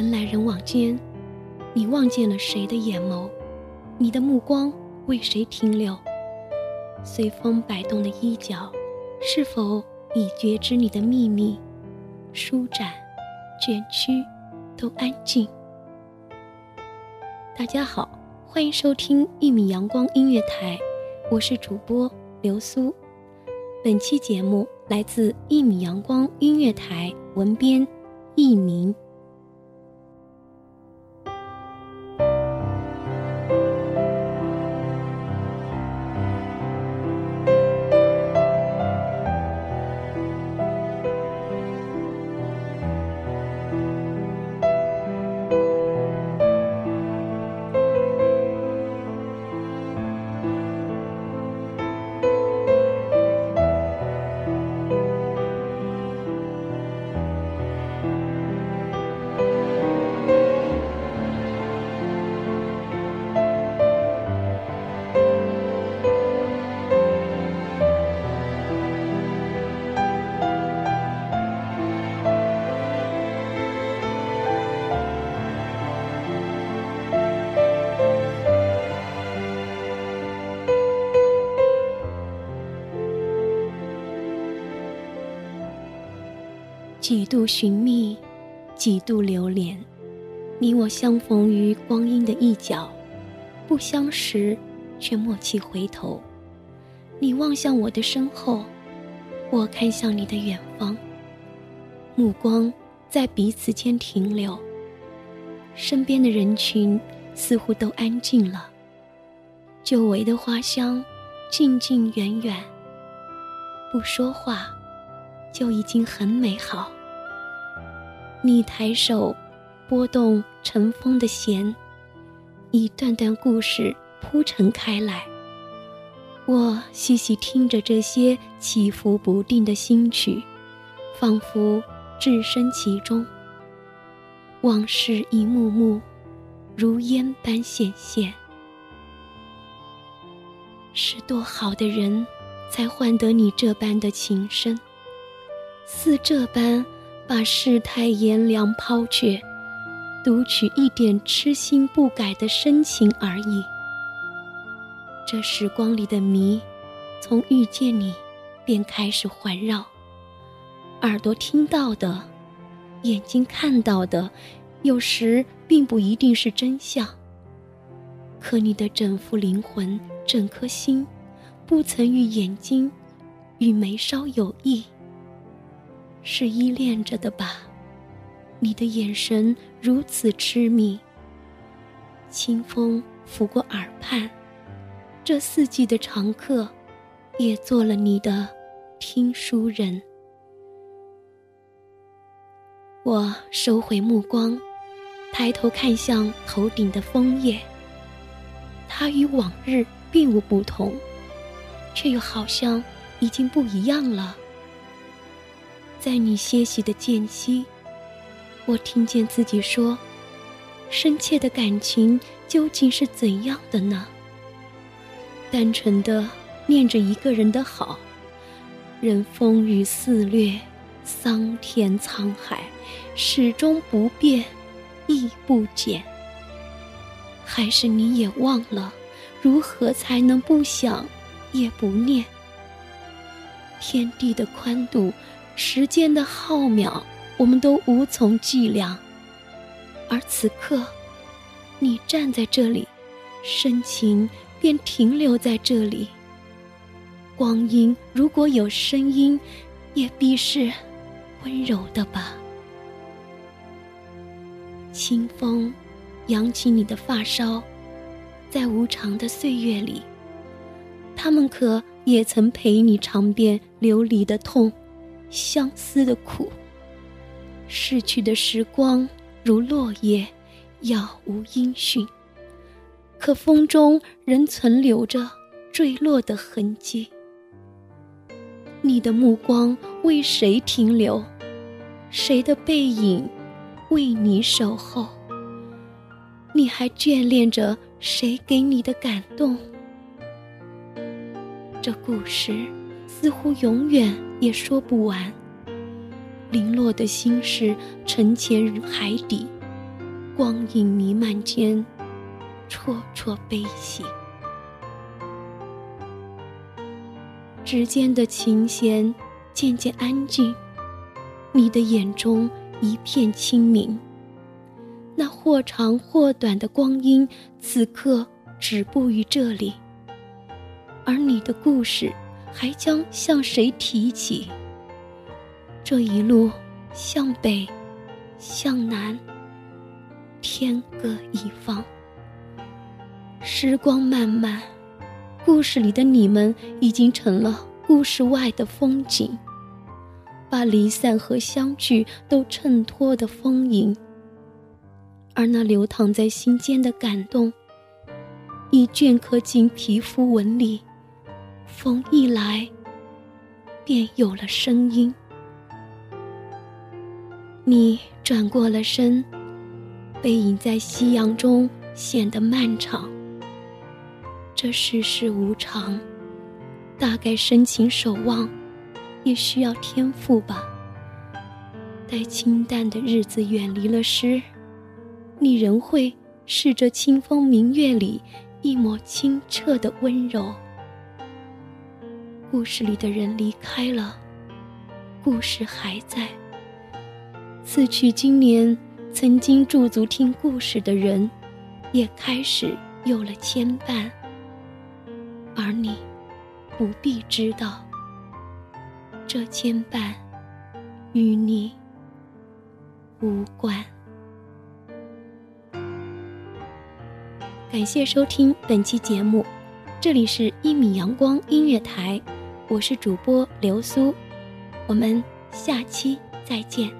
人来人往间，你望见了谁的眼眸？你的目光为谁停留？随风摆动的衣角，是否已觉知你的秘密？舒展、卷曲，都安静。大家好，欢迎收听一米阳光音乐台，我是主播刘苏。本期节目来自一米阳光音乐台，文编佚名。几度寻觅，几度流连，你我相逢于光阴的一角，不相识，却默契回头。你望向我的身后，我看向你的远方，目光在彼此间停留。身边的人群似乎都安静了，久违的花香，近近远远，不说话，就已经很美好。你抬手，拨动尘封的弦，一段段故事铺陈开来。我细细听着这些起伏不定的心曲，仿佛置身其中。往事一幕幕，如烟般显现。是多好的人，才换得你这般的情深，似这般。把世态炎凉抛却，读取一点痴心不改的深情而已。这时光里的谜，从遇见你便开始环绕。耳朵听到的，眼睛看到的，有时并不一定是真相。可你的整副灵魂、整颗心，不曾与眼睛、与眉梢有异。是依恋着的吧？你的眼神如此痴迷。清风拂过耳畔，这四季的常客，也做了你的听书人。我收回目光，抬头看向头顶的枫叶。它与往日并无不同，却又好像已经不一样了。在你歇息的间隙，我听见自己说：“深切的感情究竟是怎样的呢？”单纯的念着一个人的好，任风雨肆虐，桑田沧海，始终不变，亦不减。还是你也忘了，如何才能不想，也不念？天地的宽度，时间的浩渺，我们都无从计量。而此刻，你站在这里，深情便停留在这里。光阴如果有声音，也必是温柔的吧。清风，扬起你的发梢，在无常的岁月里，他们可也曾陪你尝遍流离的痛，相思的苦。逝去的时光如落叶，杳无音讯，可风中仍存留着坠落的痕迹。你的目光为谁停留？谁的背影为你守候？你还眷恋着谁给你的感动？这故事似乎永远也说不完。零落的心事沉潜于海底，光影弥漫间，绰绰悲喜。指尖的琴弦渐渐安静，你的眼中一片清明。那或长或短的光阴，此刻止步于这里。而你的故事，还将向谁提起？这一路向北，向南，天各一方。时光漫漫。故事里的你们已经成了故事外的风景，把离散和相聚都衬托的丰盈。而那流淌在心间的感动，已镌刻进皮肤纹理。风一来，便有了声音。你转过了身，背影在夕阳中显得漫长。这世事无常，大概深情守望，也需要天赋吧。待清淡的日子远离了诗，你仍会是这清风明月里一抹清澈的温柔。故事里的人离开了，故事还在。此去经年，曾经驻足听故事的人，也开始有了牵绊。而你不必知道，这牵绊与你无关。感谢收听本期节目，这里是一米阳光音乐台，我是主播刘苏，我们下期再见。